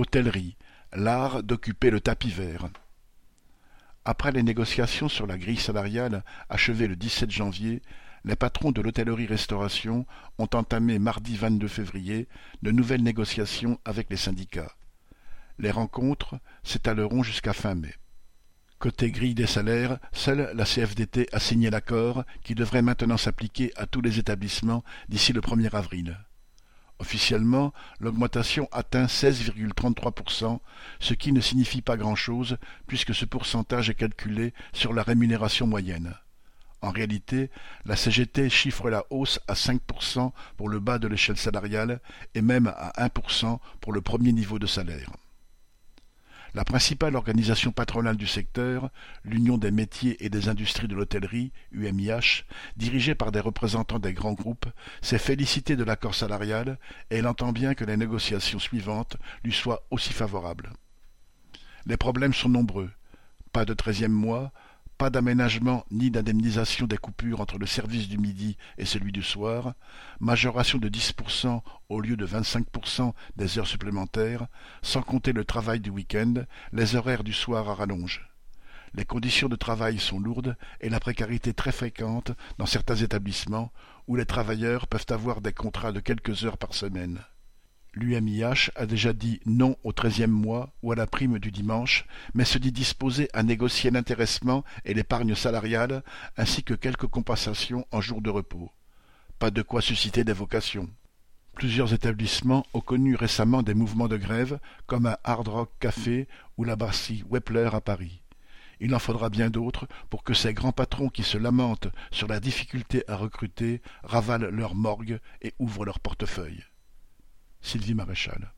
Hôtellerie, l'art d'occuper le tapis vert. Après les négociations sur la grille salariale achevées le 17 janvier, les patrons de l'hôtellerie-restauration ont entamé mardi 22 février de nouvelles négociations avec les syndicats. Les rencontres s'étaleront jusqu'à fin mai. Côté grille des salaires, seule la CFDT a signé l'accord qui devrait maintenant s'appliquer à tous les établissements d'ici le 1er avril. Officiellement, l'augmentation atteint 16,33%, ce qui ne signifie pas grand-chose puisque ce pourcentage est calculé sur la rémunération moyenne. En réalité, la CGT chiffre la hausse à 5% pour le bas de l'échelle salariale et même à 1% pour le premier niveau de salaire. La principale organisation patronale du secteur, l'Union des métiers et des industries de l'hôtellerie, UMIH, dirigée par des représentants des grands groupes, s'est félicitée de l'accord salarial et elle entend bien que les négociations suivantes lui soient aussi favorables. Les problèmes sont nombreux. Pas de treizième mois, pas d'aménagement ni d'indemnisation des coupures entre le service du midi et celui du soir, majoration de 10% au lieu de 25% des heures supplémentaires, sans compter le travail du week-end, les horaires du soir à rallonge. Les conditions de travail sont lourdes et la précarité très fréquente dans certains établissements où les travailleurs peuvent avoir des contrats de quelques heures par semaine. L'UMIH a déjà dit non au treizième mois ou à la prime du dimanche, mais se dit disposé à négocier l'intéressement et l'épargne salariale, ainsi que quelques compensations en jours de repos. Pas de quoi susciter des vocations. Plusieurs établissements ont connu récemment des mouvements de grève, comme un Hard Rock Café ou la brasserie Wepler à Paris. Il en faudra bien d'autres pour que ces grands patrons qui se lamentent sur la difficulté à recruter ravalent leur morgue et ouvrent leur portefeuille. Sylvie Maréchal.